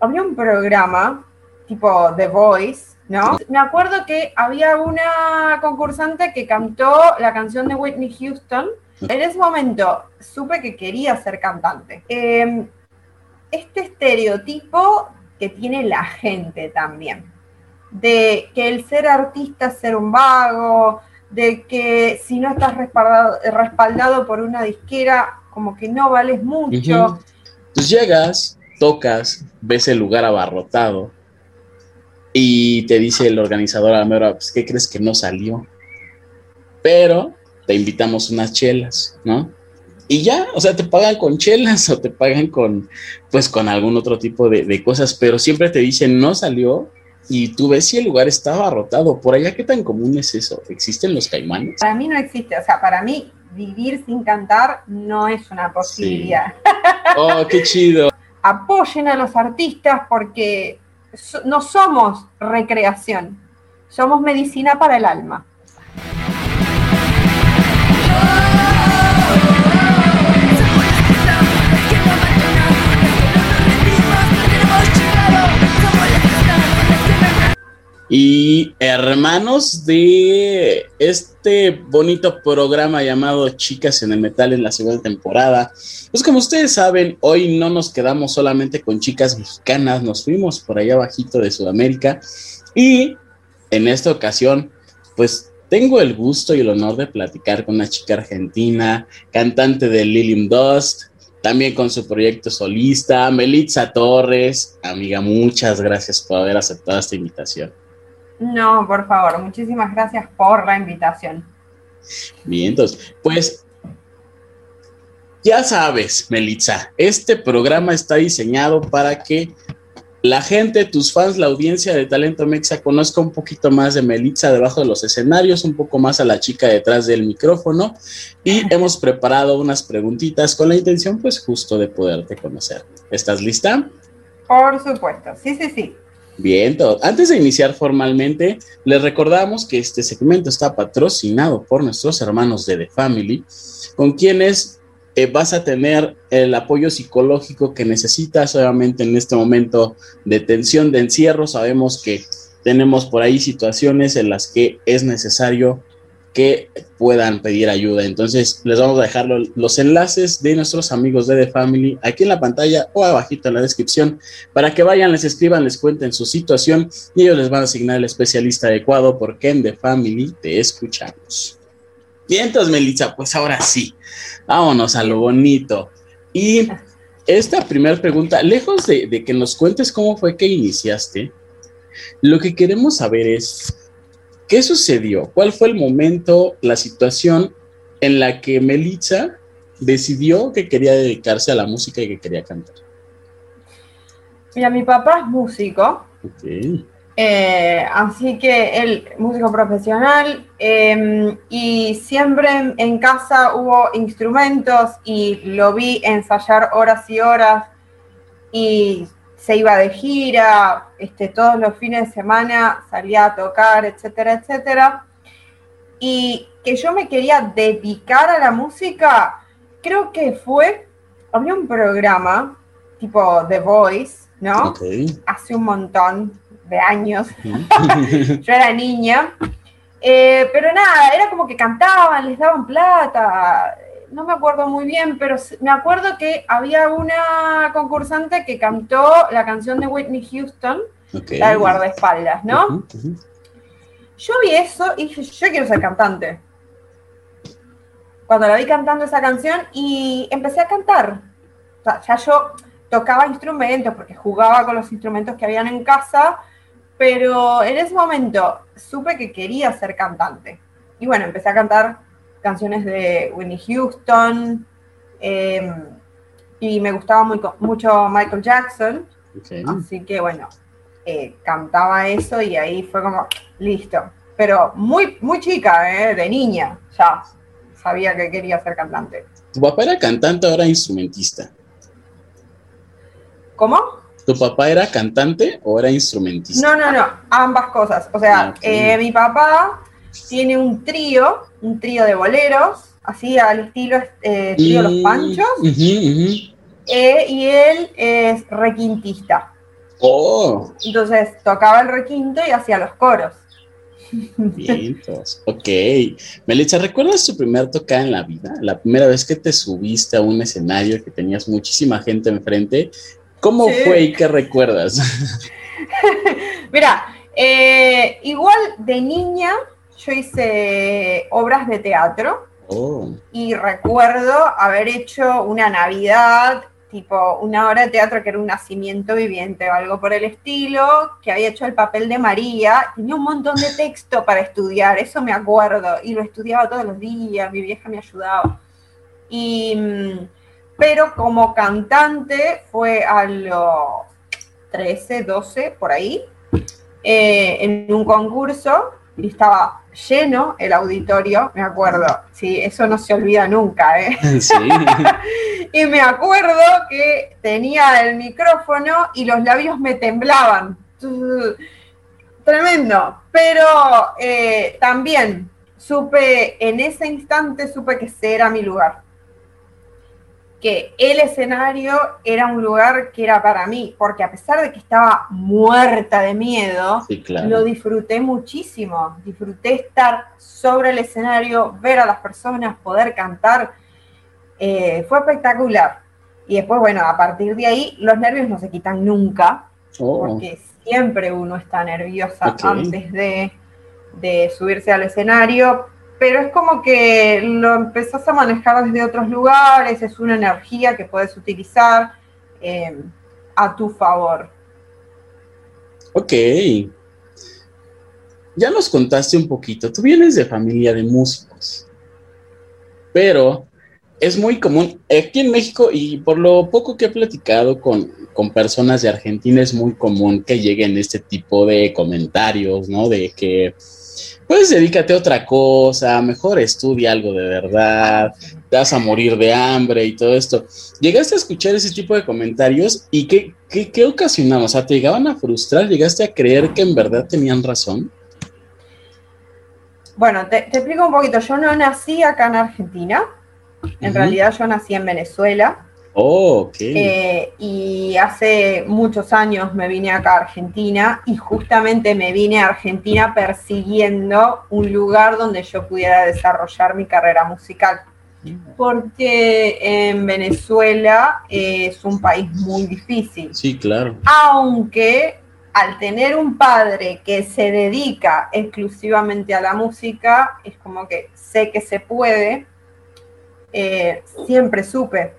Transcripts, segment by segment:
había un programa tipo The Voice, ¿no? Me acuerdo que había una concursante que cantó la canción de Whitney Houston. En ese momento supe que quería ser cantante. Em, este estereotipo que tiene la gente también, de que el ser artista es ser un vago, de que si no estás respaldado, por una disquera, como que no vales mucho. Pues llegas, tocas, ves el lugar abarrotado y te dice el organizador a la pues, ¿qué crees que no salió? Pero te invitamos unas chelas, ¿no? Y ya, o sea, te pagan con chelas o te pagan con, pues, con algún otro tipo de, de cosas, pero siempre te dicen, no salió, y tú ves si el lugar está abarrotado. Por allá, ¿qué tan común es eso? ¿Existen los caimanes? Para mí no existe, o sea, para mí vivir sin cantar no es una posibilidad. Oh, qué chido. Apoyen a los artistas porque no somos recreación, somos medicina para el alma. Y hermanos de este bonito programa llamado Chicas en el Metal en la segunda temporada. Pues como ustedes saben, hoy no nos quedamos solamente con chicas mexicanas, nos fuimos por allá bajito de Sudamérica y en esta ocasión, pues tengo el gusto y el honor de platicar con una chica argentina, cantante de Lilium Dust, también con su proyecto solista, Melitza Torres. Amiga, muchas gracias por haber aceptado esta invitación. No, por favor, muchísimas gracias por la invitación. Bien, entonces, pues ya sabes, Melitza, este programa está diseñado para que la gente, tus fans, la audiencia de Talento Mexa conozca un poquito más de Melitza debajo de los escenarios, un poco más a la chica detrás del micrófono y hemos preparado unas preguntitas con la intención pues justo de poderte conocer. ¿Estás lista? Por supuesto, sí, sí, sí. Bien, antes de iniciar formalmente, les recordamos que este segmento está patrocinado por nuestros hermanos de The Family, con quienes eh, vas a tener el apoyo psicológico que necesitas, obviamente en este momento de tensión, de encierro. Sabemos que tenemos por ahí situaciones en las que es necesario que puedan pedir ayuda. Entonces, les vamos a dejar los enlaces de nuestros amigos de The Family aquí en la pantalla o abajito en la descripción para que vayan, les escriban, les cuenten su situación y ellos les van a asignar el especialista adecuado porque en The Family te escuchamos. Bien, entonces, Melissa, pues ahora sí, vámonos a lo bonito. Y esta primera pregunta, lejos de, de que nos cuentes cómo fue que iniciaste, lo que queremos saber es ¿Qué sucedió? ¿Cuál fue el momento, la situación en la que Melitza decidió que quería dedicarse a la música y que quería cantar? Mira, mi papá es músico. Eh, así que él, músico profesional, em, y siempre en, casa hubo instrumentos y lo vi ensayar horas y horas y se iba de gira, este, todos los fines de semana salía a tocar, etcétera, etcétera. Y que yo me quería dedicar a la música, creo que fue, había un programa tipo The Voice, ¿no? Hace un montón de años. yo era niña. Eh, pero nada, era como que cantaban, les daban plata, no me acuerdo muy bien, pero me acuerdo que había una concursante que cantó la canción de Whitney Houston, la del guardaespaldas, ¿no? Yo vi eso y dije, yo quiero ser cantante. Cuando la vi cantando esa canción y empecé a cantar. O sea, ya yo tocaba instrumentos porque jugaba con los instrumentos que habían en casa, pero en ese momento supe que quería ser cantante. Y bueno, empecé a cantar canciones de Winnie Houston, em, y me gustaba muy, mucho Michael Jackson, así que bueno, eh, cantaba eso y ahí fue como, listo. Pero muy, muy chica, eh, de niña, ya sabía que quería ser cantante. ¿Tu papá era cantante o era instrumentista? ¿Cómo? ¿Tu papá era cantante o era instrumentista? No, no, no, ambas cosas. O sea, ah, eh, mi papá tiene un trío, un trío de boleros, así al estilo eh, trío Los Panchos, eh, y él es requintista. Oh. Entonces tocaba el requinto y hacía los coros. Vientos. Ok. Melissa, ¿recuerdas tu primer tocada en la vida? La primera vez que te subiste a un escenario que tenías muchísima gente enfrente. ¿Cómo fue y qué recuerdas? Mira, eh, igual de niña yo hice obras de teatro. Oh. Y recuerdo haber hecho una Navidad tipo una obra de teatro que era un nacimiento viviente o algo por el estilo, que había hecho el papel de María, tenía un montón de texto para estudiar, eso me acuerdo, y lo estudiaba todos los días, mi vieja me ayudaba. Y, mm, pero como cantante fue a los 13, 12, por ahí, eh, en un concurso, y estaba lleno el auditorio, me acuerdo, sí, eso no se olvida nunca, ¿eh? Sí. y me acuerdo que tenía el micrófono y los labios me temblaban. Tremendo, pero eh, también supe, en ese instante supe que ese era mi lugar que el escenario era un lugar que era para mí, porque a pesar de que estaba muerta de miedo, lo disfruté muchísimo. Disfruté estar sobre el escenario, ver a las personas, poder cantar. Eh, fue espectacular. Y después, bueno, a partir de ahí, los nervios no se quitan nunca, oh. porque siempre uno está nerviosa antes de, de subirse al escenario, pero es como que lo empezás a manejar desde otros lugares, es una energía que puedes utilizar eh, a tu favor. Ok. Ya nos contaste un poquito, tú vienes de familia de músicos, pero es muy común, aquí en México y por lo poco que he platicado con, con personas de Argentina, es muy común que lleguen este tipo de comentarios, ¿no? De que pues dedícate a otra cosa, mejor estudia algo de verdad, te vas a morir de hambre y todo esto. ¿Llegaste a escuchar ese tipo de comentarios y qué, qué, qué ocasionaban? O sea, ¿te llegaban a frustrar? ¿Llegaste a creer que en verdad tenían razón? Bueno, te, explico un poquito. Yo no nací acá en Argentina. En realidad yo nací en Venezuela. Oh, eh, y hace muchos años me vine acá a Argentina y justamente me vine a Argentina persiguiendo un lugar donde yo pudiera desarrollar mi carrera musical. Porque en Venezuela es un país muy difícil. Sí, claro. Aunque al tener un padre que se dedica exclusivamente a la música, es como que sé que se puede, eh, siempre supe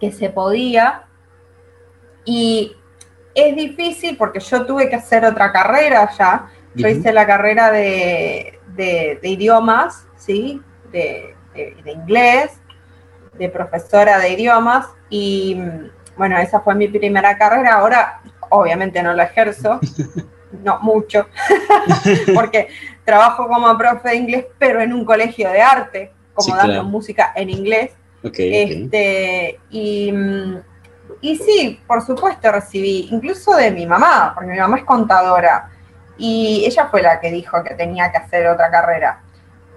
que se podía. Y es difícil porque yo tuve que hacer otra carrera ya. Yo hice la carrera de, idiomas, ¿sí? De, inglés, de profesora de idiomas. Y bueno, esa fue mi primera carrera. Ahora, obviamente, no la ejerzo. No mucho, porque trabajo como profe de inglés, pero en un colegio de arte, como dando música en inglés este, y, y sí, por supuesto recibí, incluso de mi mamá, porque mi mamá es contadora, y ella fue la que dijo que tenía que hacer otra carrera.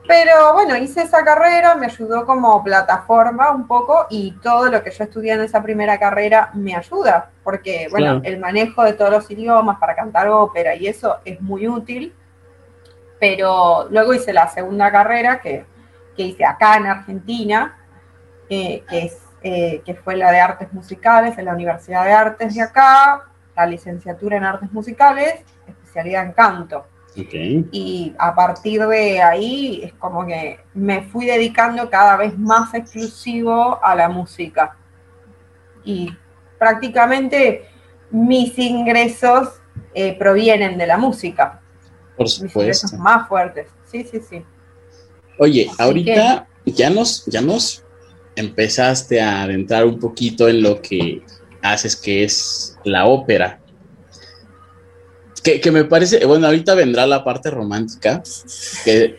Pero bueno, hice esa carrera, me ayudó como plataforma un poco y todo lo que yo estudié en esa primera carrera me ayuda, porque bueno, el manejo de todos los idiomas para cantar ópera y eso es muy útil. Pero luego hice la segunda carrera que, que hice acá en Argentina, que, es, eh, que fue la de artes musicales en la Universidad de Artes de acá, la licenciatura en artes musicales, especialidad en canto. Y a partir de ahí es como que me fui dedicando cada vez más exclusivo a la música. Y prácticamente mis ingresos eh, provienen de la música. Por supuesto. Mis ingresos más fuertes. Sí, sí, sí. Oye, ahorita ya nos, ya nos empezaste a adentrar un poquito en lo que haces, que es la ópera. Que, me parece, bueno, ahorita vendrá la parte romántica, que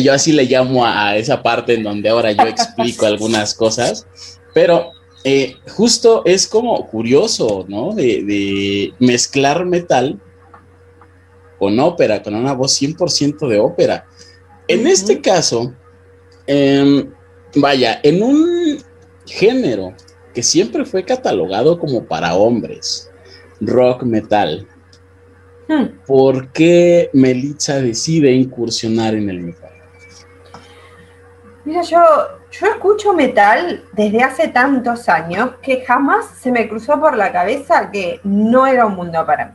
yo así le llamo a, esa parte en donde ahora yo explico algunas cosas, pero eh, justo es como curioso, ¿no? De, mezclar metal con ópera, con una voz 100% de ópera. En este caso, eh, vaya, en un género que siempre fue catalogado como para hombres, rock metal. Hmm. ¿Por qué Melitza decide incursionar en el metal? Mira, yo, yo escucho metal desde hace tantos años que jamás se me cruzó por la cabeza que no era un mundo para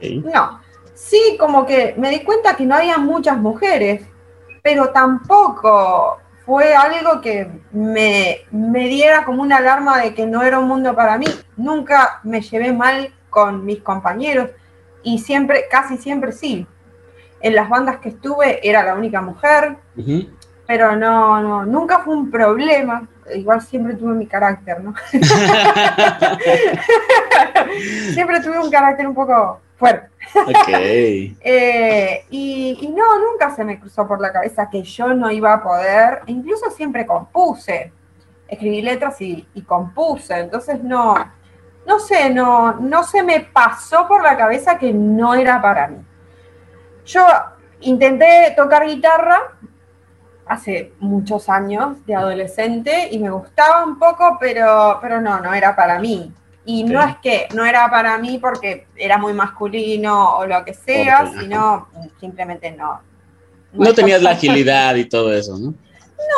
mí. No, sí, como que me di cuenta que no había muchas mujeres, pero tampoco fue algo que me, me diera como una alarma de que no era un mundo para mí. Nunca me llevé mal con mis compañeros y siempre, casi siempre sí. En las bandas que estuve era la única mujer pero no, no, nunca fue un problema. Igual siempre tuve mi carácter, ¿no? siempre tuve un carácter un poco fuerte. Eh, y, no, nunca se me cruzó por la cabeza que yo no iba a poder. Incluso siempre compuse. Escribí letras y, y compuse. Entonces no, no sé, no, no se me pasó por la cabeza que no era para mí. Yo intenté tocar guitarra hace muchos años de adolescente y me gustaba un poco, pero, pero no, no era para mí. Y no es que no era para mí porque era muy masculino o lo que sea, sino simplemente no. No, tenías la agilidad y todo eso, ¿no?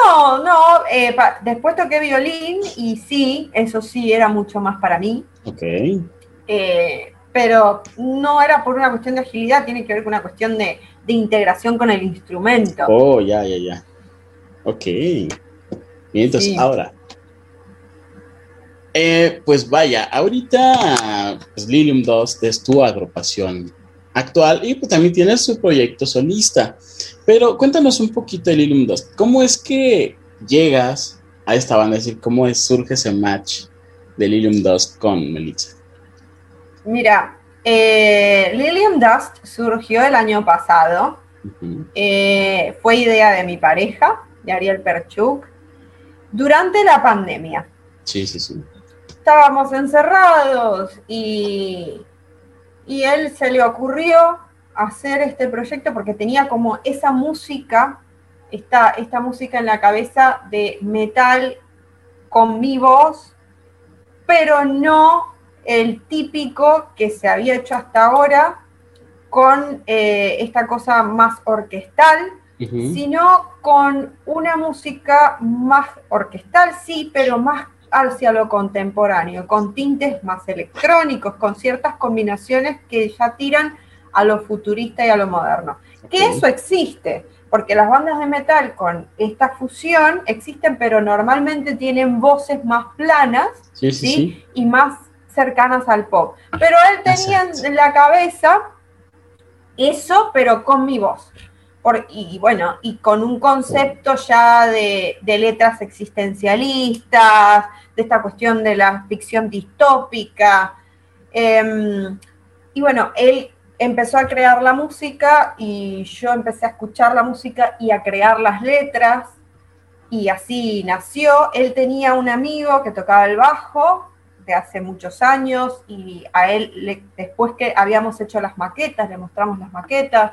No, no. Eh, después toqué violín y sí, eso sí era mucho más para mí. Ok. Eh, pero no era por una cuestión de agilidad, tiene que ver con una cuestión de, de integración con el instrumento. Oh, ya, ya, ya. Ok. Bien, entonces ahora. Eh, pues vaya, ahorita pues, Lilium Dust es tu agrupación actual y pues también tienes su proyecto solista. Pero cuéntanos un poquito de Lilium Dust. ¿Cómo es que llegas a esta banda? Es decir, ¿cómo es, surge ese match de Lilium Dust con Melissa? Mira, eh, Lilium Dust surgió el año pasado. Eh, fue idea de mi pareja de Ariel Perchuk, durante la pandemia. Sí, sí, sí. Estábamos encerrados y, y él se le ocurrió hacer este proyecto porque tenía como esa música, esta, esta música en la cabeza de metal con mi voz, pero no el típico que se había hecho hasta ahora con eh, esta cosa más orquestal, sino con una música más orquestal, sí, pero más hacia lo contemporáneo, con tintes más electrónicos, con ciertas combinaciones que ya tiran a lo futurista y a lo moderno. Que eso existe, porque las bandas de metal con esta fusión existen, pero normalmente tienen voces más planas sí, y más cercanas al pop. Pero él tenía en la cabeza eso, pero con mi voz y bueno, y con un concepto ya de, letras existencialistas, de esta cuestión de la ficción distópica. Em, y bueno, él empezó a crear la música y yo empecé a escuchar la música y a crear las letras y así nació. Él tenía un amigo que tocaba el bajo de hace muchos años y a él, después que habíamos hecho las maquetas, le mostramos las maquetas,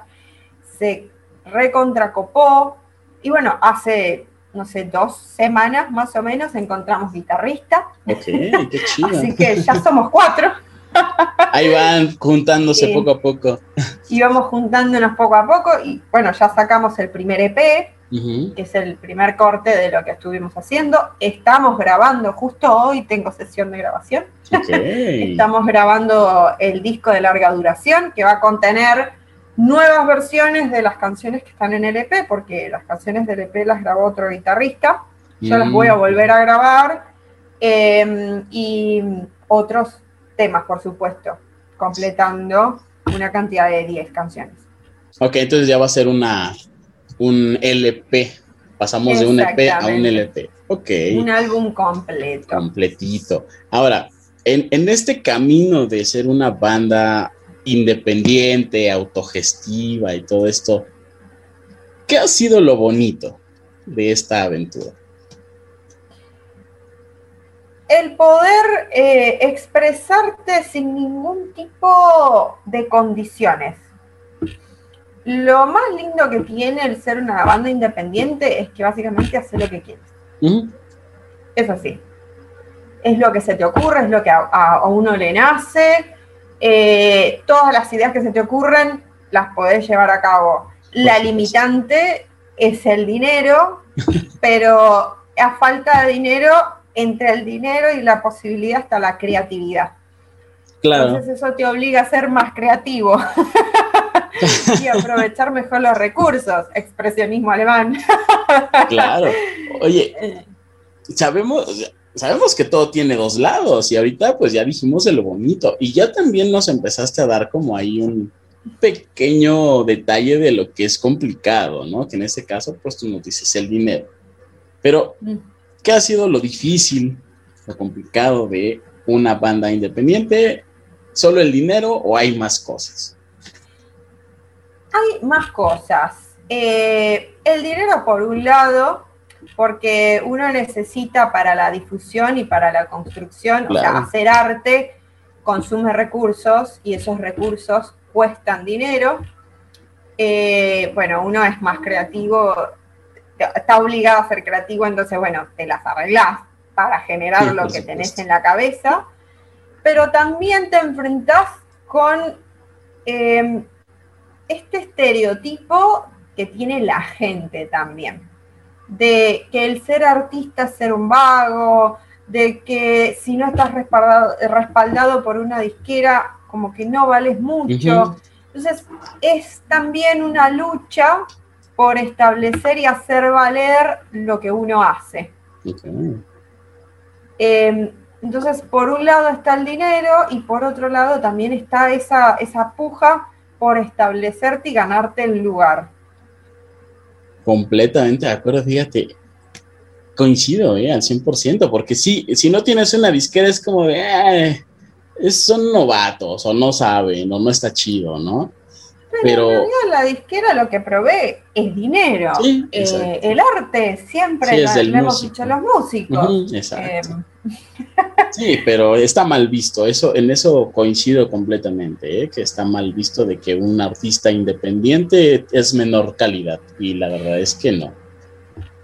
se recontracopó. Y bueno, hace, no sé, dos semanas más o menos encontramos guitarrista. Así que ya somos cuatro. Ahí van juntándose poco a poco. Y vamos juntándonos poco a poco. Y bueno, ya sacamos el primer EP, que es el primer corte de lo que estuvimos haciendo. Estamos grabando, justo hoy tengo sesión de grabación. Estamos grabando el disco de larga duración, que va a contener nuevas versiones de las canciones que están en el EP, porque las canciones del EP las grabó otro guitarrista, yo las voy a mm. volver a grabar, em, y otros temas, por supuesto, completando una cantidad de 10 canciones. Ok, entonces ya va a ser una un LP. Pasamos de un EP a un LP. Ok. Un álbum completo. Completito. Ahora, en, en este camino de ser una banda independiente, autogestiva y todo esto, ¿qué ha sido lo bonito de esta aventura? El poder eh, expresarte sin ningún tipo de condiciones. Lo más lindo que tiene el ser una banda independiente es que básicamente hace lo que quieres. Es así. es lo que se te ocurre, es lo que a, uno le nace. Eh, todas las ideas que se te ocurren las podés llevar a cabo. La limitante es el dinero, pero a falta de dinero, entre el dinero y la posibilidad está la creatividad. Claro. Entonces eso te obliga a ser más creativo y aprovechar mejor los recursos. Expresionismo alemán. claro. Oye, eh. sabemos, sabemos que todo tiene dos lados y ahorita pues ya dijimos de lo bonito y ya también nos empezaste a dar como ahí un pequeño detalle de lo que es complicado, ¿no? Que en este caso pues tú nos dices el dinero. Pero, mm. ¿qué ha sido lo difícil, lo complicado de una banda independiente? ¿Solo el dinero o hay más cosas? Hay más cosas. Eh, el dinero por un lado, porque uno necesita para la difusión y para la construcción, o sea, hacer arte consume recursos y esos recursos cuestan dinero. Eh, bueno, uno es más creativo, está obligado a ser creativo, entonces, bueno, te las arreglás para generar lo que tenés en la cabeza, pero también te enfrentás con eh, este estereotipo que tiene la gente también de que el ser artista es ser un vago, de que si no estás respaldado, por una disquera, como que no vales mucho. Entonces, es también una lucha por establecer y hacer valer lo que uno hace. Em, entonces, por un lado está el dinero y por otro lado también está esa, esa puja por establecerte y ganarte el lugar completamente de acuerdo, fíjate. Coincido, eh, al 100%, porque si, si no tienes una disquera es como de, eh, son novatos o no saben o no está chido, ¿no? Pero, la disquera lo que provee es dinero. Eh, el arte siempre lo, hemos dicho los músicos. exacto. Em, Sí, pero está mal visto. Eso, en eso coincido completamente, ¿eh? que está mal visto de que un artista independiente es menor calidad. Y la verdad es que no.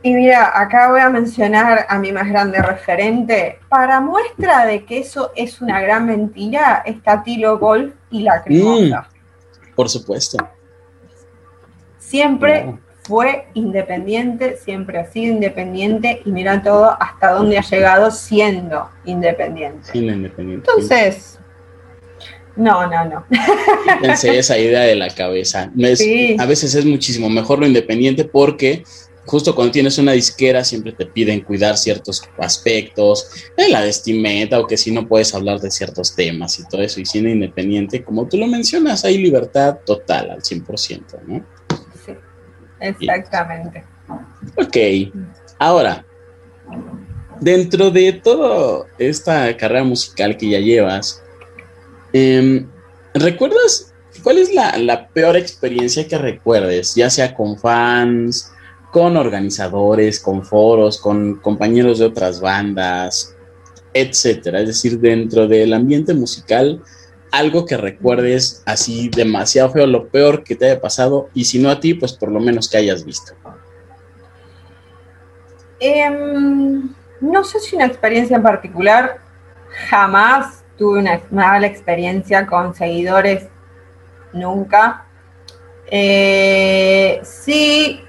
Y mira, acá voy a mencionar a mi más grande referente. Para muestra de que eso es una gran mentira, está Tilo Golf y la Cremosa. Mm, por supuesto. Siempre fue independiente, siempre ha sido independiente y mira todo hasta dónde ha llegado siendo independiente. independiente. Entonces, no, no, no. Pensé esa idea de la cabeza. A veces es muchísimo mejor lo independiente porque justo cuando tienes una disquera siempre te piden cuidar ciertos aspectos, de la vestimenta o que si no puedes hablar de ciertos temas y todo eso. Y siendo independiente, como tú lo mencionas, hay libertad total al 100%, ¿no? Exactamente. Ok, ahora, dentro de toda esta carrera musical que ya llevas, em, ¿recuerdas cuál es la, peor experiencia que recuerdes, ya sea con fans, con organizadores, con foros, con compañeros de otras bandas, etcétera? Es decir, dentro del ambiente musical, algo que recuerdes así demasiado feo, lo peor que te haya pasado, y si no a ti, pues por lo menos que hayas visto. Em, no sé si una experiencia en particular, jamás tuve una mala experiencia con seguidores, nunca. Eh, sí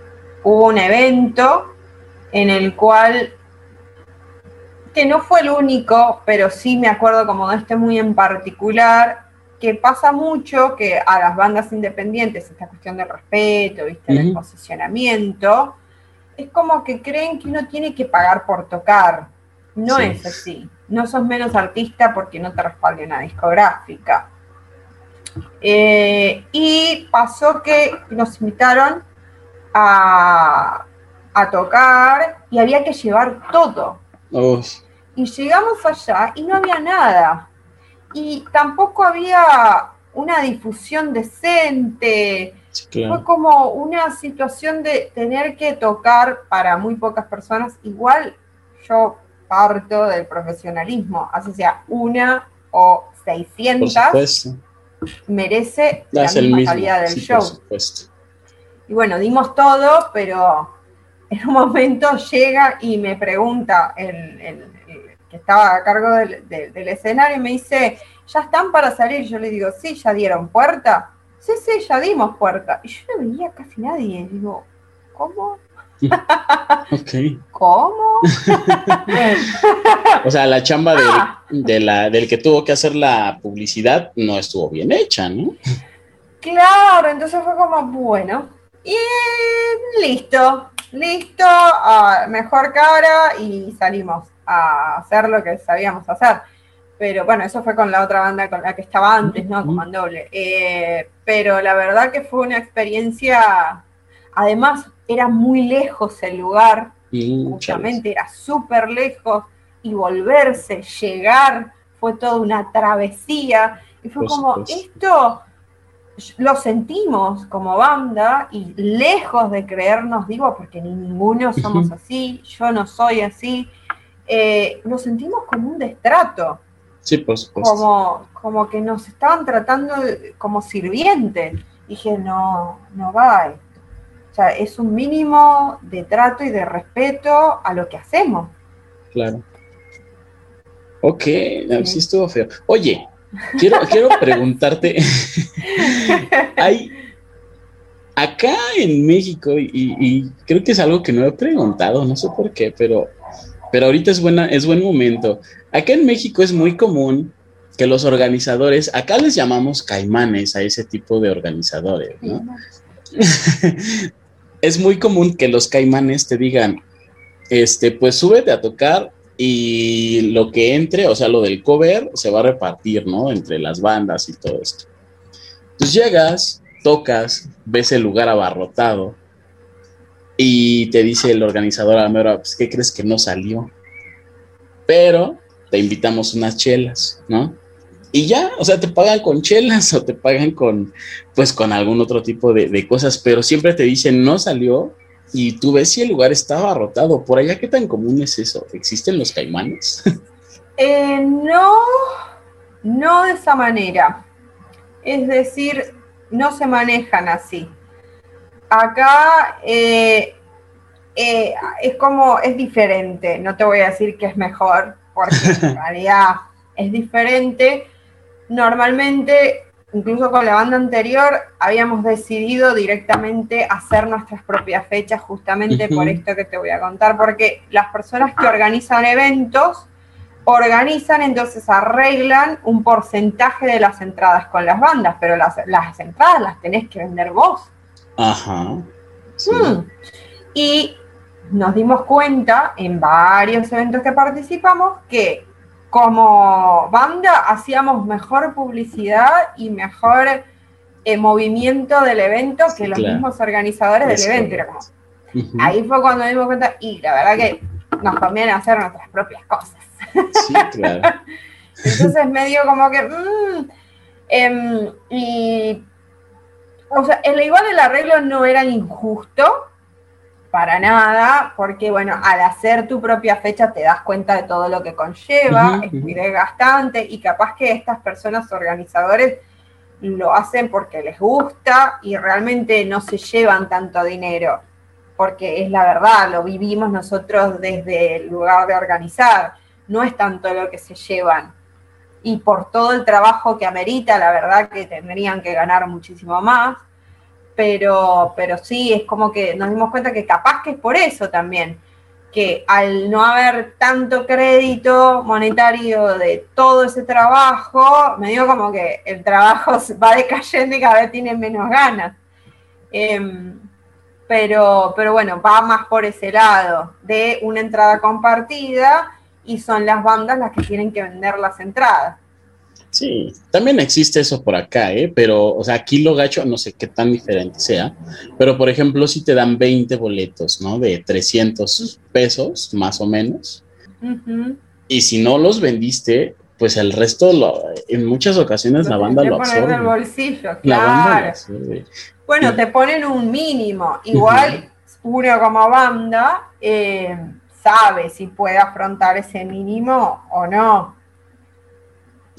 hubo un evento en el cual que no fue el único, pero sí me acuerdo como de este muy en particular, que pasa mucho que a las bandas independientes, esta cuestión del respeto, ¿viste? el posicionamiento, es como que creen que uno tiene que pagar por tocar. No es así. No sos menos artista porque no te respalde una discográfica. Eh, y pasó que nos invitaron a, a tocar y había que llevar todo. Y llegamos allá y no había nada. Y tampoco había una difusión decente. Fue como una situación de tener que tocar para muy pocas personas. Igual yo parto del profesionalismo, así sea una o 600, merece la misma calidad del show. Y bueno, dimos todo, pero en un momento llega y me pregunta el que estaba a cargo del, del, escenario, me dice, ¿ya están para salir? Yo le digo, sí, ya dieron puerta. Sí, sí, ya dimos puerta. Y yo no veía casi nadie. digo, ¿cómo? ¿Cómo? o sea, la chamba de, la, del que tuvo que hacer la publicidad no estuvo bien hecha, ¿no? Claro, entonces fue como, bueno, y listo, listo, mejor cara y salimos a hacer lo que sabíamos hacer. Pero bueno, eso fue con la otra banda con la que estaba antes, ¿no? Con Mandoble. Eh, pero la verdad que fue una experiencia, además era muy lejos el lugar, justamente era súper lejos, y volverse, llegar, fue toda una travesía. Y fue como, esto lo sentimos como banda y lejos de creernos, digo, porque ninguno somos así, yo no soy así, eh, lo sentimos como un destrato. Sí, por supuesto. Como, como que nos estaban tratando como sirvientes. Dije, no, no va. O sea, es un mínimo de trato y de respeto a lo que hacemos. Claro. Ok, sí estuvo feo. Oye, Quiero, quiero preguntarte, hay acá en México, y, creo que es algo que no he preguntado, no sé por qué, pero, pero ahorita es, buena, es buen momento. Acá en México es muy común que los organizadores, acá les llamamos caimanes a ese tipo de organizadores, ¿no? es muy común que los caimanes te digan, este, pues súbete a tocar y lo que entre, o sea, lo del cover se va a repartir, ¿no? Entre las bandas y todo esto. Entonces llegas, tocas, ves el lugar abarrotado y te dice el organizador a la pues, ¿qué crees que no salió? Pero te invitamos unas chelas, ¿no? Y ya, o sea, te pagan con chelas o te pagan con, pues, con algún otro tipo de cosas, pero siempre te dicen, no salió, y tú ves si el lugar está abarrotado. ¿Por allá qué tan común es eso? ¿Existen los caimanes? Eh, no, no de esa manera. Es decir, no se manejan así. Acá eh, eh, es como, es diferente. No te voy a decir que es mejor, porque en realidad es diferente. Normalmente incluso con la banda anterior habíamos decidido directamente hacer nuestras propias fechas justamente por esto que te voy a contar, porque las personas que organizan eventos organizan, entonces arreglan un porcentaje de las entradas con las bandas, pero las, entradas las tenés que vender vos. Ajá. Hmm. Y nos dimos cuenta en varios eventos que participamos que como banda hacíamos mejor publicidad y mejor eh, movimiento del evento que los mismos organizadores del evento. Ahí fue cuando dimos cuenta, y la verdad que nos conviene hacer nuestras propias cosas. Sí, claro. Entonces medio como que... Mm, em, y... O sea, el igual el arreglo no era injusto, para nada, porque bueno, al hacer tu propia fecha te das cuenta de todo lo que conlleva, es muy desgastante y capaz que estas personas organizadores lo hacen porque les gusta y realmente no se llevan tanto dinero, porque es la verdad, lo vivimos nosotros desde el lugar de organizar, no es tanto lo que se llevan. Y por todo el trabajo que amerita, la verdad que tendrían que ganar muchísimo más pero, pero sí, es como que nos dimos cuenta que capaz que es por eso también, que al no haber tanto crédito monetario de todo ese trabajo, me digo como que el trabajo va decayendo y cada vez tiene menos ganas. Em, pero, pero bueno, va más por ese lado, de una entrada compartida y son las bandas las que tienen que vender las entradas. Sí, también existe eso por acá, ¿eh? Pero, o sea, aquí lo gacho, no sé qué tan diferente sea, pero por ejemplo, si te dan 20 boletos, ¿no? De 300 pesos, más o menos. Y si no los vendiste, pues el resto, lo, en muchas ocasiones la banda lo absorbe. el bolsillo, claro. Bueno, te ponen un mínimo. Igual, uno como banda eh, sabe si puede afrontar ese mínimo o no.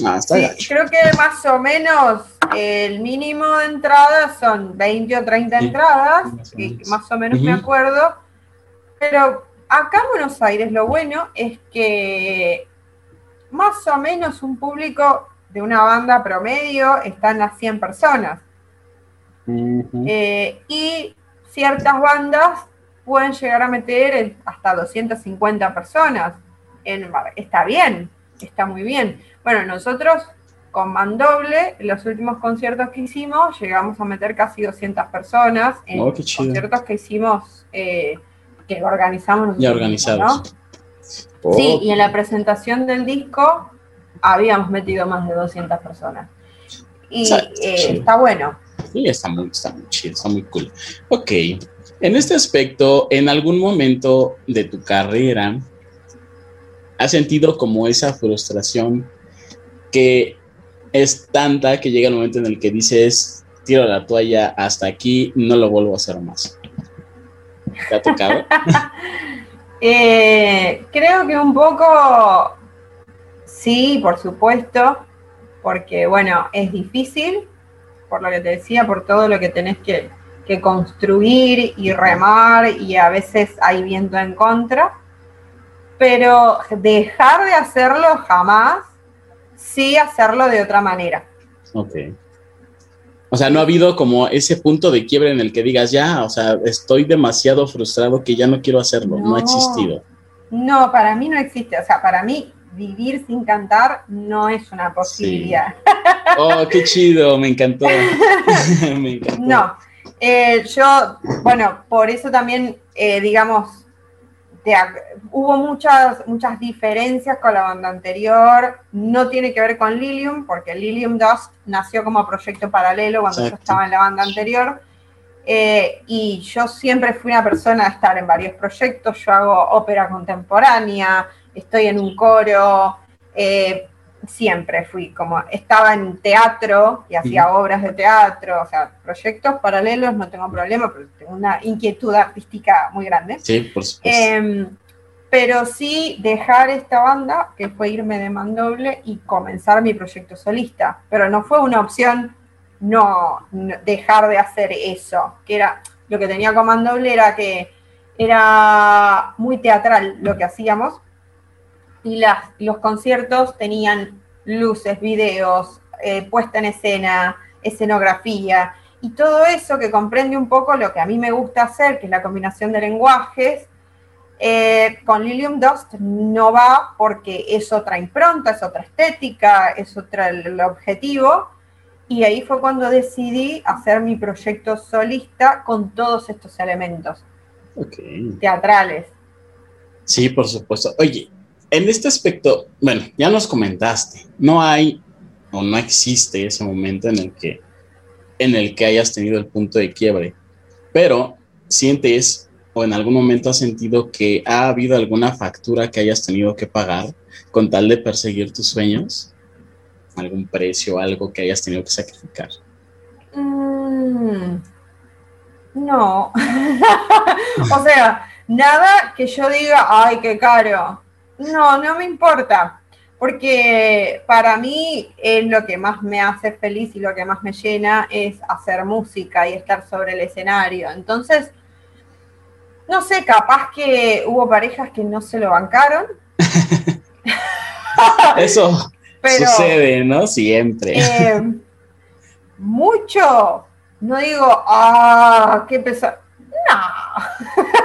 Ah, sí, creo que más o menos el mínimo de entradas son 20 o 30 entradas, más o menos, me acuerdo. Pero acá en Buenos Aires lo bueno es que más o menos un público de una banda promedio está en las 100 personas. Eh, y ciertas bandas pueden llegar a meter hasta 250 personas. En, está bien, está muy bien. Bueno, nosotros con Mandoble, en los últimos conciertos que hicimos, llegamos a meter casi 200 personas en oh, conciertos que hicimos, eh, que organizamos nosotros. Ya organizados. Sí, oh. y en la presentación del disco habíamos metido más de 200 personas. Y eh, está bueno. Sí, está muy, está muy chido, está muy cool. Ok, en este aspecto, en algún momento de tu carrera, ¿has sentido como esa frustración que es tanta que llega el momento en el que dices, tiro la toalla hasta aquí, no lo vuelvo a hacer más. ¿Te ha tocado? Eh, creo que un poco sí, por supuesto, porque bueno, es difícil, por lo que te decía, por todo lo que tenés que, que construir y remar y a veces hay viento en contra, pero dejar de hacerlo jamás sí hacerlo de otra manera. Ok. O sea, no ha habido como ese punto de quiebre en el que digas, ya, o sea, estoy demasiado frustrado que ya no quiero hacerlo, no, ha existido. No, para mí no existe, o sea, para mí vivir sin cantar no es una posibilidad. Oh, qué chido, me encantó. me encantó. No, eh, yo, bueno, por eso también, eh, digamos, hubo muchas, muchas diferencias con la banda anterior. No tiene que ver con Lilium, porque Lilium Dust nació como proyecto paralelo cuando yo estaba en la banda anterior. Eh, y yo siempre fui una persona a estar en varios proyectos. Yo hago ópera contemporánea, estoy en un coro. Eh, siempre fui como, estaba en teatro y hacía obras de teatro, o sea, proyectos paralelos, no tengo problema, pero tengo una inquietud artística muy grande. Sí, por supuesto. Em, pero sí dejar esta banda, que fue irme de Mandoble y comenzar mi proyecto solista, pero no fue una opción no, dejar de hacer eso, que era lo que tenía con Mandoble era que era muy teatral lo que hacíamos, y las, los conciertos tenían luces, videos, eh, puesta en escena, escenografía y todo eso que comprende un poco lo que a mí me gusta hacer, que es la combinación de lenguajes. Eh, con Lilium Dust no va porque es otra impronta, es otra estética, es otro el objetivo. Y ahí fue cuando decidí hacer mi proyecto solista con todos estos elementos teatrales. Sí, por supuesto. Oye, en este aspecto, bueno, ya nos comentaste, no hay o no existe ese momento en el que en el que hayas tenido el punto de quiebre, pero sientes o en algún momento has sentido que ha habido alguna factura que hayas tenido que pagar con tal de perseguir tus sueños, algún precio, algo que hayas tenido que sacrificar. Mm, no, o sea, nada que yo diga, ay, qué caro. No, no me importa, porque para mí es lo que más me hace feliz y lo que más me llena es hacer música y estar sobre el escenario. Entonces, no sé, capaz que hubo parejas que no se lo bancaron. Eso sucede, ¿no? Siempre. Eh, mucho. No digo, ah, qué pesado. No.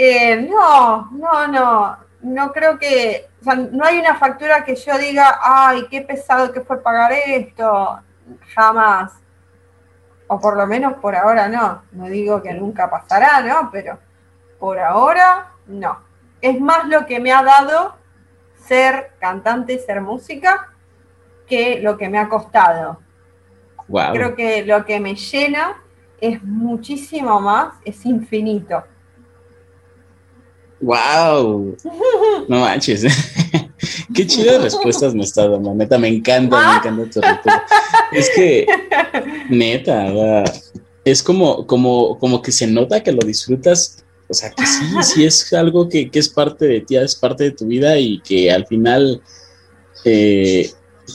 Eh, no, no, no no creo que, o sea, no hay una factura que yo diga, ay, qué pesado que fue pagar esto, jamás. O por lo menos por ahora no. No digo que nunca pasará, ¿no? Pero por ahora no. Es más lo que me ha dado ser cantante, ser música, que lo que me ha costado. Creo que lo que me llena es muchísimo más, es infinito. ¡Wow! No manches. Qué chidas respuestas me estás dando, neta, me encanta, me encanta tu respuesta. Es que, neta, es como, como, como que se nota que lo disfrutas, o sea, que sí, sí es algo que, es parte de ti, es parte de tu vida y que al final, eh,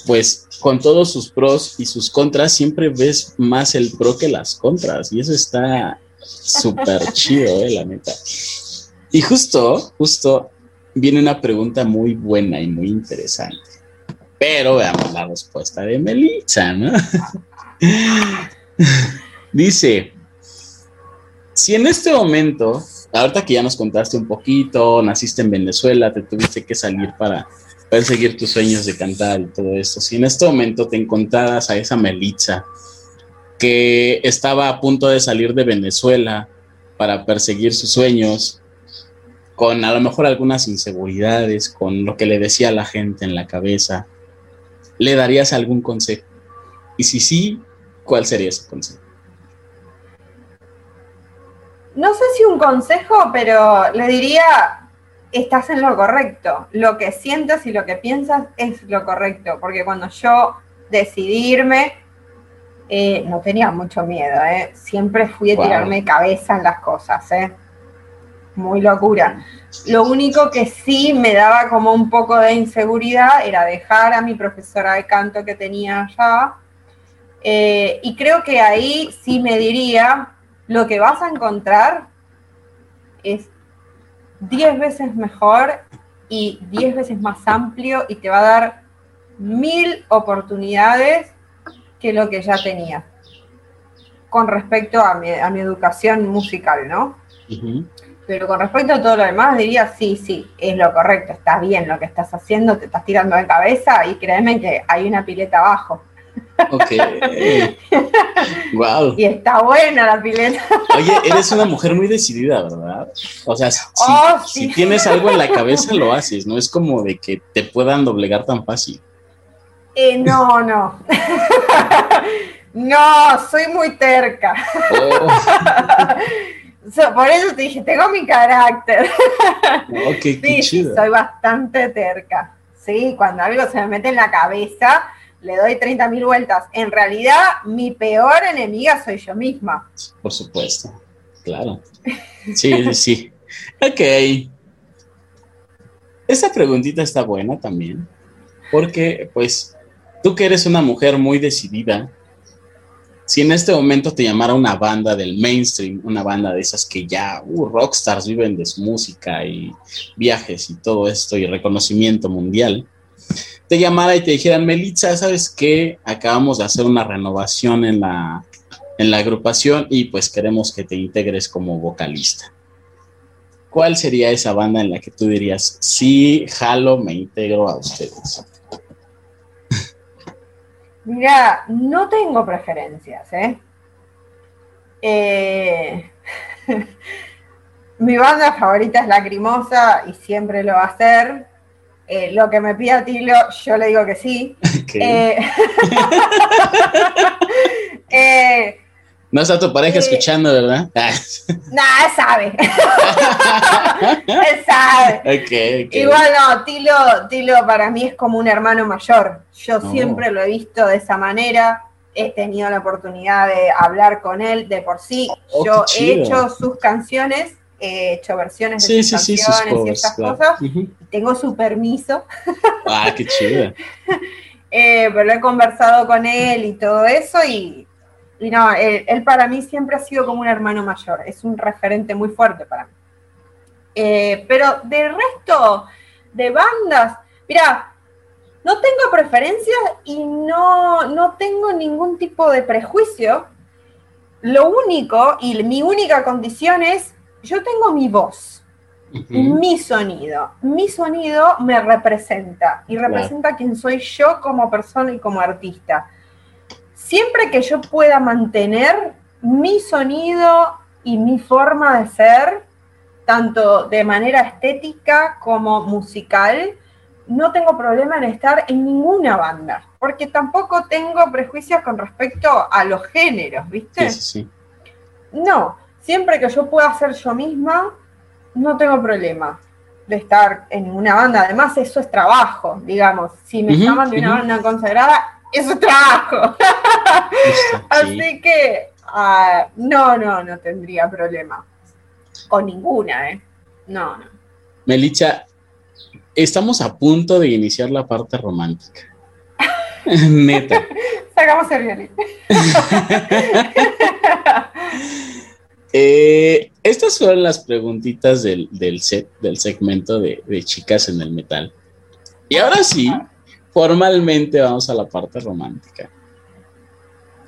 pues con todos sus pros y sus contras, siempre ves más el pro que las contras y eso está súper chido, eh, la neta. Y justo, justo, viene una pregunta muy buena y muy interesante. Pero veamos la respuesta de Melissa, ¿no? Dice, si en este momento, ahorita que ya nos contaste un poquito, naciste en Venezuela, te tuviste que salir para perseguir tus sueños de cantar y todo eso, si en este momento te encontraras a esa Melissa que estaba a punto de salir de Venezuela para perseguir sus sueños, con a lo mejor algunas inseguridades, con lo que le decía la gente en la cabeza, ¿le darías algún consejo? Y si sí, ¿cuál sería ese consejo? No sé si un consejo, pero le diría, estás en lo correcto. Lo que sientes y lo que piensas es lo correcto, porque cuando yo decidí irme, eh, no tenía mucho miedo, ¿eh? siempre fui a tirarme cabeza en las cosas, ¿eh? Muy locura. Lo único que sí me daba como un poco de inseguridad era dejar a mi profesora de canto que tenía allá. Eh, y creo que ahí sí me diría, lo que vas a encontrar es 10 veces mejor y 10 veces más amplio y te va a dar mil oportunidades que lo que ya tenía con respecto a mi, educación musical, ¿no? Pero con respecto a todo lo demás, diría sí, sí, es lo correcto, está bien lo que estás haciendo, te estás tirando de cabeza y créeme que hay una pileta abajo. Ok. wow. Y está buena la pileta. Oye, eres una mujer muy decidida, ¿verdad? O sea, si, oh, tienes algo en la cabeza, lo haces, no es como de que te puedan doblegar tan fácil. Eh, no, no. no, soy muy terca. Oh. por eso te dije, tengo mi carácter. sí, soy bastante terca. Sí, cuando algo se me mete en la cabeza, le doy 30 mil vueltas. En realidad, mi peor enemiga soy yo misma. Por supuesto, claro. Sí, sí. Ok. Esa preguntita está buena también, porque pues tú que eres una mujer muy decidida, si en este momento te llamara una banda del mainstream, una banda de esas que ya, uh, rockstars viven de su música y viajes y todo esto y reconocimiento mundial, te llamara y te dijeran, Melitza, ¿sabes qué? Acabamos de hacer una renovación en la, en la agrupación y pues queremos que te integres como vocalista. ¿Cuál sería esa banda en la que tú dirías, sí, jalo, me integro a ustedes? Mira, no tengo preferencias, ¿eh? eh mi banda favorita es Lacrimosa y siempre lo va a ser. Eh, lo que me pida Tilo, yo le digo que sí. Eh, no está tu pareja escuchando, ¿verdad? no, él sabe. él sabe. Igual no, Tilo, Tilo para mí es como un hermano mayor. Yo oh. siempre lo he visto de esa manera. He tenido la oportunidad de hablar con él de por sí. Oh, yo he hecho sus canciones, he hecho versiones de sus canciones y estas cosas. Tengo su permiso. ah, qué chido. Eh, pero he conversado con él y todo eso y y no, él, para mí siempre ha sido como un hermano mayor, es un referente muy fuerte para mí. Eh, pero del resto de bandas, mira, no tengo preferencias y no, no tengo ningún tipo de prejuicio. Lo único y mi única condición es, yo tengo mi voz, mi sonido. Mi sonido me representa y representa quién soy yo como persona y como artista siempre que yo pueda mantener mi sonido y mi forma de ser, tanto de manera estética como musical, no tengo problema en estar en ninguna banda, porque tampoco tengo prejuicios con respecto a los géneros, ¿viste? Sí, sí, No, siempre que yo pueda ser yo misma, no tengo problema de estar en una banda. Además, eso es trabajo, digamos. Si me llaman de una banda consagrada, es su trabajo. Así que ah, no, no, no tendría problema. Con ninguna, ¿eh? No, no. Melicha, estamos a punto de iniciar la parte romántica. Neta. Sacamos el violín. Eh, estas fueron las preguntitas del, set, del segmento de, chicas en el metal. Y ahora sí, formalmente vamos a la parte romántica.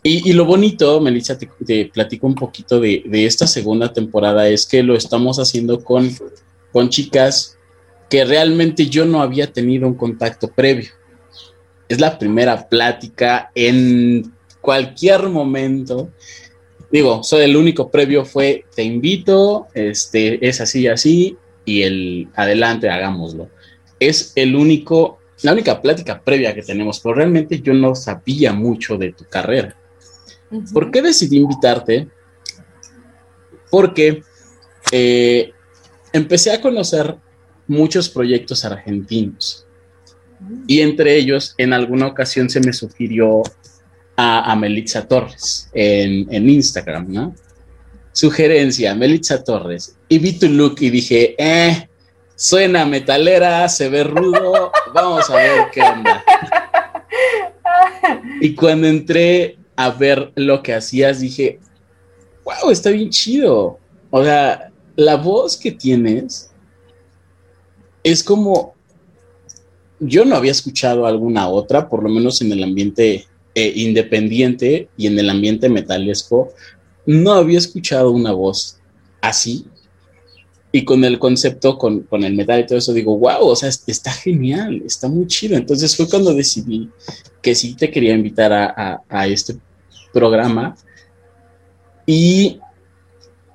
Y, lo bonito, Melissa, te, platico un poquito de, esta segunda temporada, es que lo estamos haciendo con, con chicas que realmente yo no había tenido un contacto previo. Es la primera plática en cualquier momento digo, soy el único previo fue te invito, este, es así, así, y el adelante, hagámoslo. Es el único, la única plática previa que tenemos, pero realmente yo no sabía mucho de tu carrera. ¿Por qué decidí invitarte? Porque eh, empecé a conocer muchos proyectos argentinos. Y entre ellos, en alguna ocasión se me sugirió a, Melitza Torres en, Instagram, ¿no? Sugerencia, Melitza Torres. Y vi tu look y dije, eh, suena metalera, se ve rudo, vamos a ver qué onda. y cuando entré a ver lo que hacías, dije, wow, está bien chido. O sea, la voz que tienes es como, yo no había escuchado alguna otra, por lo menos en el ambiente eh, independiente y en el ambiente metalesco, no había escuchado una voz así. Y con el concepto, con, el metal y todo eso, digo, wow, o sea, está genial, está muy chido. Entonces fue cuando decidí que sí te quería invitar a, este programa. Y,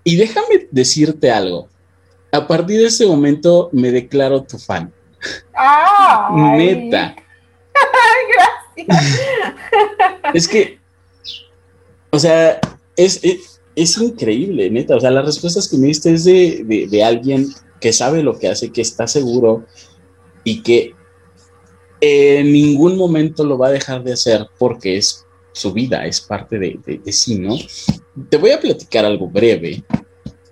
y déjame decirte algo. A partir de ese momento me declaro tu fan. Ah, Neta. Gracias. es que, o sea, es, es, increíble, neta. O sea, las respuestas que me diste es de, alguien que sabe lo que hace, que está seguro y que en ningún momento lo va a dejar de hacer porque es su vida, es parte de, sí, ¿no? Te voy a platicar algo breve.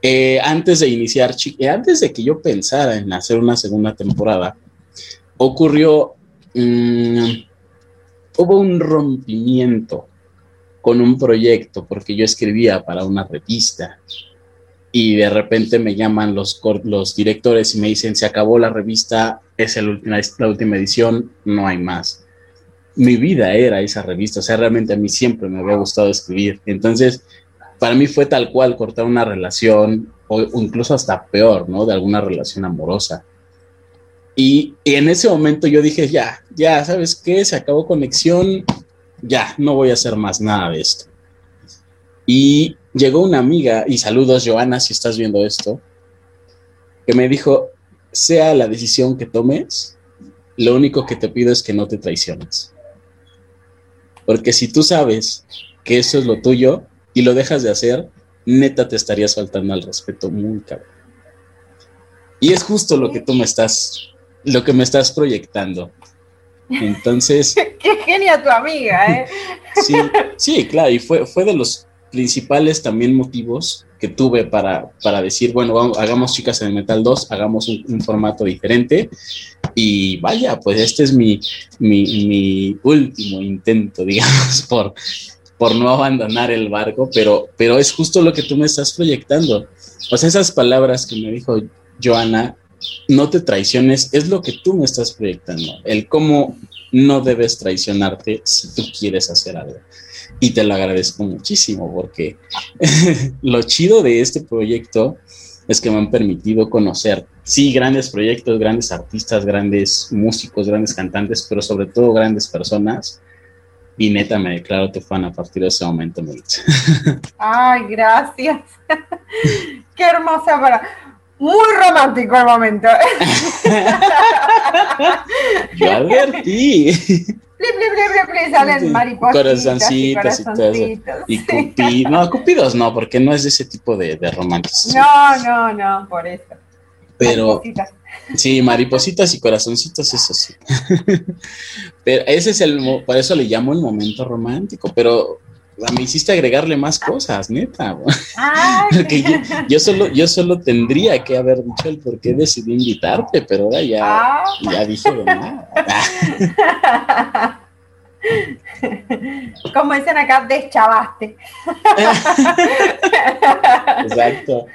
Eh, antes de iniciar, eh, antes de que yo pensara en hacer una segunda temporada, ocurrió mm, hubo un rompimiento con un proyecto porque yo escribía para una revista y de repente me llaman los, los directores y me dicen, se acabó la revista, es la última edición, no hay más. Mi vida era esa revista, o sea, realmente a mí siempre me había gustado escribir. Entonces, para mí fue tal cual cortar una relación o incluso hasta peor, ¿no? De alguna relación amorosa. Y, en ese momento yo dije, ya, ya, ¿sabes qué? Se acabó conexión, ya, no voy a hacer más nada de esto. Y llegó una amiga, y saludos Joana si estás viendo esto, que me dijo, sea la decisión que tomes, lo único que te pido es que no te traiciones. Porque si tú sabes que eso es lo tuyo y lo dejas de hacer, neta te estarías faltando al respeto muy cabrón. Y es justo lo que tú me estás lo que me estás proyectando. Entonces. Qué genia tu amiga, ¿eh? sí, sí, claro, y fue, fue de los principales también motivos que tuve para, para decir, bueno, hagamos Chicas en el Metal 2, hagamos un, formato diferente. Y vaya, pues este es mi, mi, último intento, digamos, por, por no abandonar el barco, pero, pero es justo lo que tú me estás proyectando. O sea, esas palabras que me dijo Joana no te traiciones, es lo que tú me estás proyectando, el cómo no debes traicionarte si tú quieres hacer algo. Y te lo agradezco muchísimo porque lo chido de este proyecto es que me han permitido conocer, sí, grandes proyectos, grandes artistas, grandes músicos, grandes cantantes, pero sobre todo grandes personas. Y neta, me declaro tu fan a partir de ese momento, Melissa. Ay, gracias. Qué hermosa para muy romántico el momento. Yo advertí. salen maripositas corazoncitos y, todo eso. Y cupidos, no, cupidos no, porque no es de ese tipo de, de No, no, no, por eso. Pero, sí, maripositas y corazoncitos, eso sí. pero ese es el, por eso le llamo el momento romántico, pero me hiciste agregarle más cosas, neta. Porque yo, solo, yo solo tendría que haber dicho el por qué decidí invitarte, pero ahora ya, ah. ya dije de nada. Como dicen acá, deschavaste. Exacto.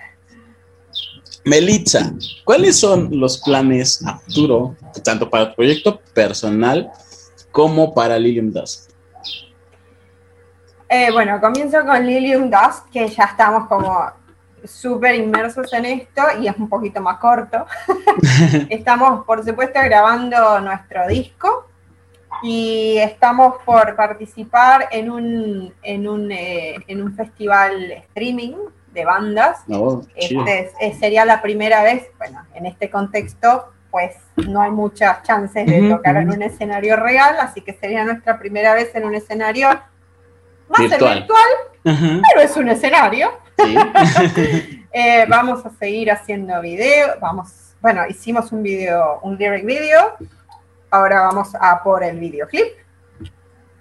Melitza, ¿cuáles son los planes a futuro, tanto para el proyecto personal como para Lilium Dust? Eh, bueno, comienzo con Lilium Dust, que ya estamos como súper inmersos en esto y es un poquito más corto. estamos, por supuesto, grabando nuestro disco y estamos por participar en un, en un, eh, en un festival streaming de bandas. Oh, este sería la primera vez, bueno, en este contexto, pues no hay muchas chances de tocar en un escenario real, así que sería nuestra primera vez en un escenario más virtual, pero es un escenario. Eh, vamos a seguir haciendo video, vamos, bueno, hicimos un video, un lyric video, ahora vamos a por el videoclip.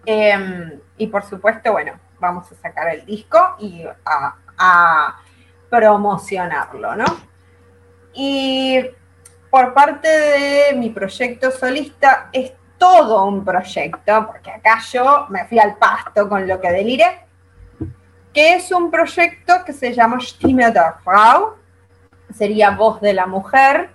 Em, y por supuesto, bueno, vamos a sacar el disco y a, a promocionarlo, ¿no? Y por parte de mi proyecto solista es todo un proyecto, porque acá yo me fui al pasto con lo que deliré, que es un proyecto que se llama Stimme der Frau, sería Voz de la Mujer,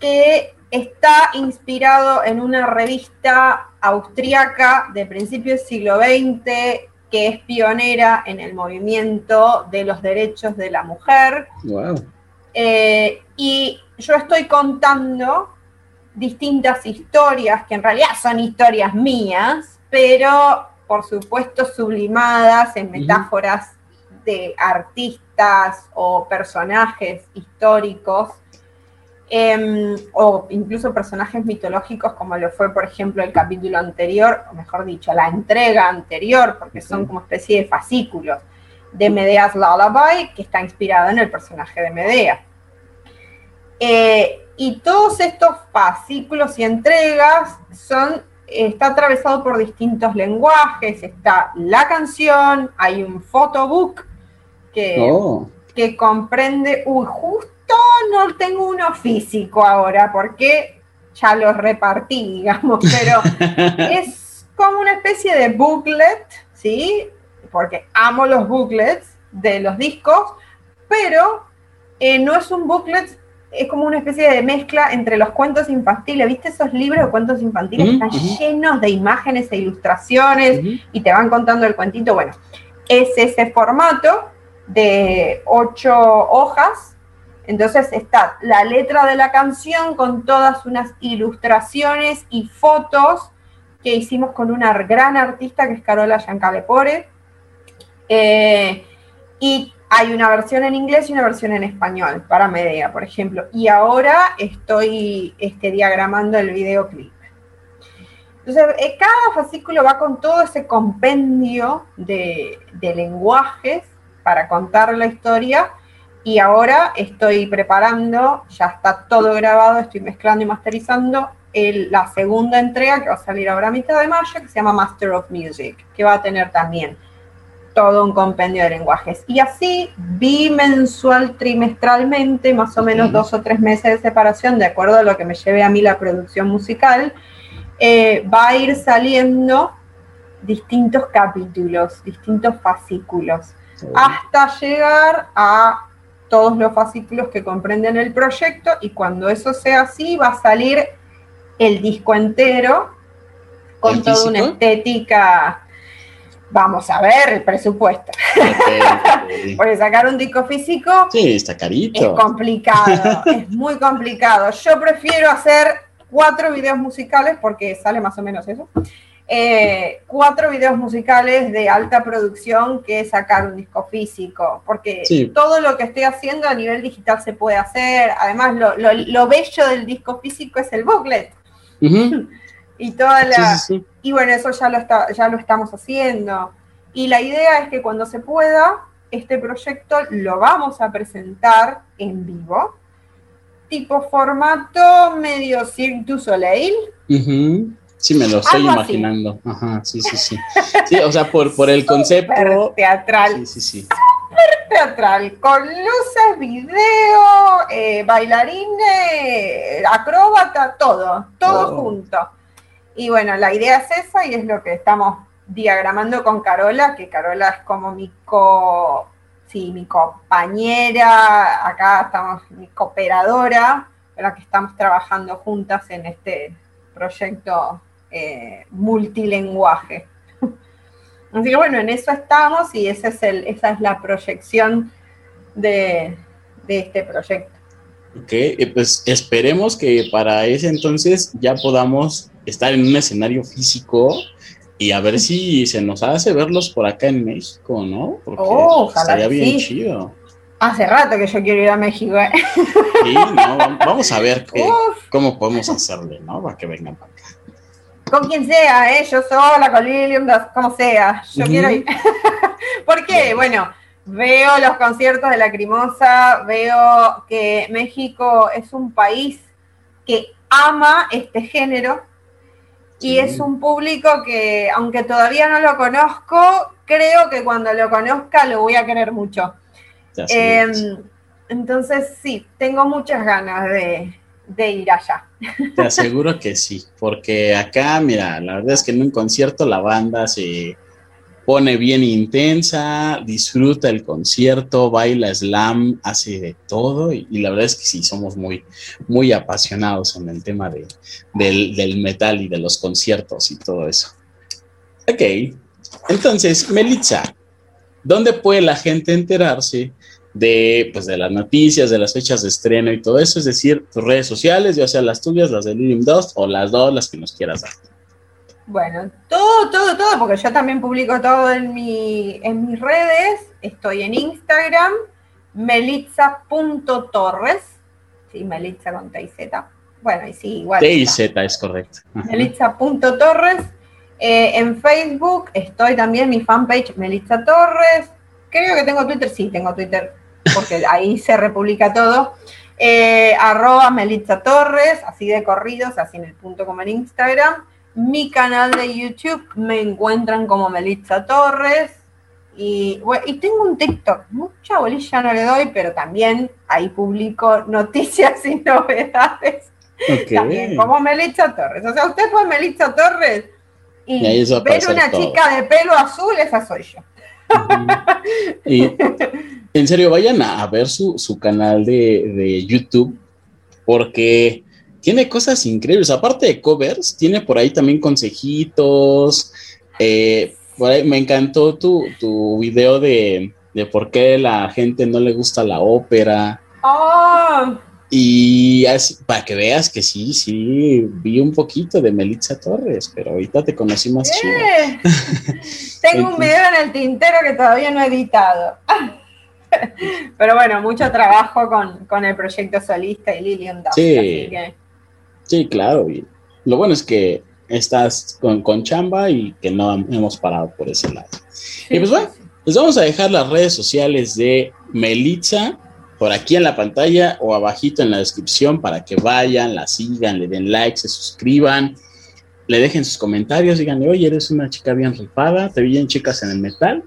que está inspirado en una revista austríaca de principios del siglo XX que es pionera en el movimiento de los derechos de la mujer. Eh, y yo estoy contando distintas historias, que en realidad son historias mías, pero por supuesto sublimadas en metáforas de artistas o personajes históricos, em, o incluso personajes mitológicos como lo fue, por ejemplo, el capítulo anterior, o mejor dicho, la entrega anterior, porque son como especie de fascículos de Medea's Lullaby, que está inspirado en el personaje de Medea. Eh, y todos estos fascículos y entregas son está atravesado por distintos lenguajes, está la canción, hay un photobook que, oh. que comprende, uy, justo no tengo uno físico ahora porque ya lo repartí, digamos, pero es como una especie de booklet, ¿sí? Porque amo los booklets de los discos, pero eh, no es un booklet es como una especie de mezcla entre los cuentos infantiles. ¿Viste esos libros de cuentos infantiles? Están llenos de imágenes e ilustraciones y te van contando el cuentito. Bueno, es ese formato de ocho hojas. Entonces está la letra de la canción con todas unas ilustraciones y fotos que hicimos con una gran artista que es Carola Giancalepore. Eh, y hay una versión en inglés y una versión en español para Medea, por ejemplo. Y ahora estoy este, diagramando el videoclip. Entonces, eh, cada fascículo va con todo ese compendio de, lenguajes para contar la historia. Y ahora estoy preparando, ya está todo grabado, estoy mezclando y masterizando la segunda entrega que va a salir ahora a mitad de mayo, que se llama Master of Music, que va a tener también todo un compendio de lenguajes. Y así, bimensual, trimestralmente, más o menos dos o tres meses de separación, de acuerdo a lo que me lleve a mí la producción musical, eh, va a ir saliendo distintos capítulos, distintos fascículos, hasta llegar a todos los fascículos que comprenden el proyecto y cuando eso sea así va a salir el disco entero con toda una estética Vamos a ver el presupuesto. Porque sacar un disco físico sí, está carito. es complicado, es muy complicado. Yo prefiero hacer cuatro videos musicales porque sale más o menos eso. Eh, cuatro videos musicales de alta producción que sacar un disco físico, porque todo lo que estoy haciendo a nivel digital se puede hacer. Además, lo, bello del disco físico es el booklet. y toda la... y bueno, eso ya lo, está, ya lo estamos haciendo. Y la idea es que cuando se pueda, este proyecto lo vamos a presentar en vivo, tipo formato medio Cirque du Soleil. Sí, me lo estoy imaginando. Ajá, sí, sí, sí. Sí, o sea, por, por el concepto. Teatral. Sí, sí, sí. teatral, con luces, video, eh, bailarines, acróbata, todo, todo oh. junto. Y bueno, la idea es esa y es lo que estamos diagramando con Carola, que Carola es como mi co sí, mi compañera, acá estamos, mi cooperadora, la que estamos trabajando juntas en este proyecto eh, multilenguaje. Así que bueno, en eso estamos y ese es el, esa es la proyección de, este proyecto. Ok, eh, pues esperemos que para ese entonces ya podamos estar en un escenario físico y a ver si se nos hace verlos por acá en México, ¿no? Porque oh, estaría bien chido. Hace rato que yo quiero ir a México. ¿eh? Sí, no, vamos a ver cómo podemos hacerle, ¿no? Para que vengan para acá. Con quien sea, ¿eh? Yo sola, con Lilium, como sea. Yo quiero ir. ¿Por qué? Bueno, veo los conciertos de la Crimosa, veo que México es un país que ama este género y es un público que, aunque todavía no lo conozco, creo que cuando lo conozca lo voy a querer mucho. Em, entonces, sí, tengo muchas ganas de, ir allá. Te aseguro que sí, porque acá, mira, la verdad es que en un concierto la banda se pone bien intensa, disfruta el concierto, baila slam, hace de todo y, la verdad es que sí, somos muy, muy apasionados en el tema de, del, metal y de los conciertos y todo eso. Ok, entonces, Melitza, ¿dónde puede la gente enterarse de, pues, de las noticias, de las fechas de estreno y todo eso? Es decir, tus redes sociales, ya sea las tuyas, las de Lilium Dust o las dos, las que nos quieras dar. Bueno, todo, todo, todo, porque yo también publico todo en, mi, en mis redes. Estoy en Instagram, melitza.torres. Sí, melitza con T y Z. Bueno, y sí, igual. T y Z es correcto. Melitza.torres. Eh, en Facebook estoy también mi fanpage Melitza Torres. Creo que tengo Twitter, sí, tengo Twitter, porque ahí se republica todo. Eh, arroba Melitza Torres, así de corridos, así en el punto como en Instagram mi canal de YouTube me encuentran como Melissa Torres. Y, y tengo un TikTok, mucha bolilla no le doy, pero también ahí publico noticias y novedades. También como Melissa Torres. O sea, usted fue Melissa Torres y, ver una chica de pelo azul, esa soy yo. y en serio, vayan a ver su, su canal de, de YouTube, porque tiene cosas increíbles. Aparte de covers, tiene por ahí también consejitos. Eh, me encantó tu, tu video de, por qué la gente no le gusta la ópera. Oh. Y para que veas que sí, sí, vi un poquito de Melitza Torres, pero ahorita te conocí más chido. Tengo un video en el tintero que todavía no he editado. pero bueno, mucho trabajo con, el proyecto solista y Lilian Sí. Así que Sí, claro. Y lo bueno es que estás con, con chamba y que no hemos parado por ese lado. y pues bueno, les vamos a dejar las redes sociales de Melitza por aquí en la pantalla o abajito en la descripción para que vayan, la sigan, le den like, se suscriban, le dejen sus comentarios, díganle, oye, eres una chica bien ripada, te vi bien chicas en el metal.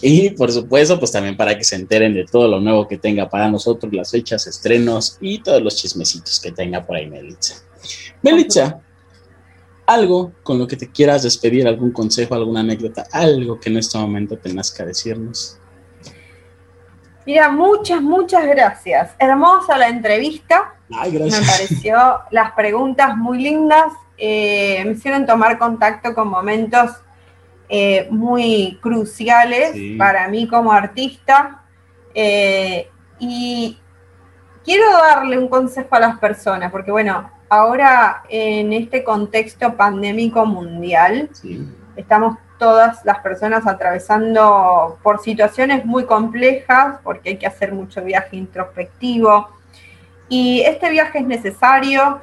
Y por supuesto, pues también para que se enteren de todo lo nuevo que tenga para nosotros, las fechas, estrenos y todos los chismecitos que tenga por ahí Melitza. Melitza, algo con lo que te quieras despedir, algún consejo, alguna anécdota, algo que en este momento tengas que decirnos. Mira, muchas, muchas gracias. Hermosa la entrevista. Ay, gracias. Me pareció las preguntas muy lindas. Eh, me hicieron tomar contacto con momentos eh, muy cruciales para mí como artista. Eh, y quiero darle un consejo a las personas, porque bueno, ahora en este contexto pandémico mundial, estamos todas las personas atravesando por situaciones muy complejas, porque hay que hacer mucho viaje introspectivo. Y este viaje es necesario,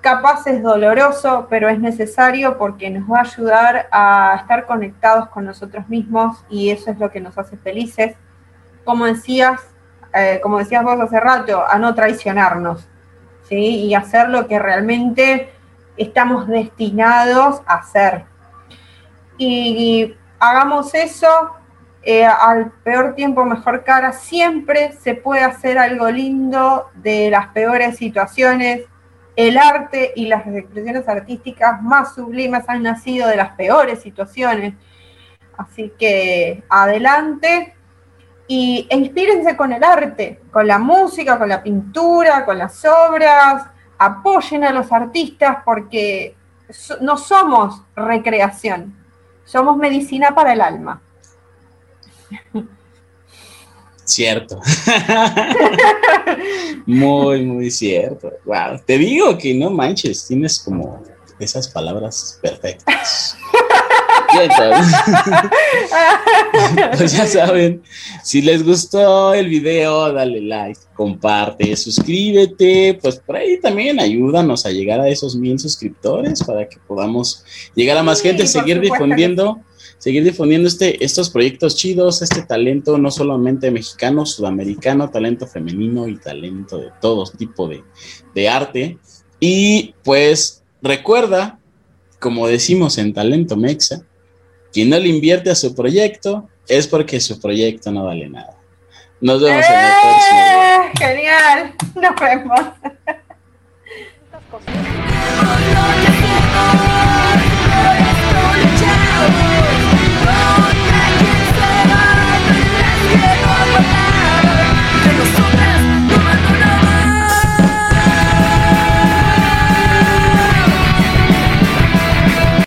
capaz es doloroso, pero es necesario porque nos va a ayudar a estar conectados con nosotros mismos y eso es lo que nos hace felices. Como decías, eh, como decías vos hace rato, a no traicionarnos y hacer lo que realmente estamos destinados a hacer. Y, hagamos eso eh, al peor tiempo, mejor cara. Siempre se puede hacer algo lindo de las peores situaciones. El arte y las expresiones artísticas más sublimes han nacido de las peores situaciones. Así que adelante y inspírense con el arte, con la música, con la pintura, con las obras, apoyen a los artistas porque no somos recreación, somos medicina para el alma. Cierto. muy, muy cierto. Wow. Te digo que no manches, tienes como esas palabras perfectas. pues ya saben, si les gustó el video, dale like, comparte, suscríbete, pues por ahí también ayúdanos a llegar a esos mil suscriptores para que podamos llegar a más gente, seguir difundiendo seguir difundiendo este, estos proyectos chidos, este talento no solamente mexicano, sudamericano, talento femenino y talento de todo tipo de, de arte. Y pues recuerda, como decimos en Talento Mexa, quien no le invierte a su proyecto es porque su proyecto no vale nada. Nos vemos en el próximo. ¡Eh! Genial, nos vemos.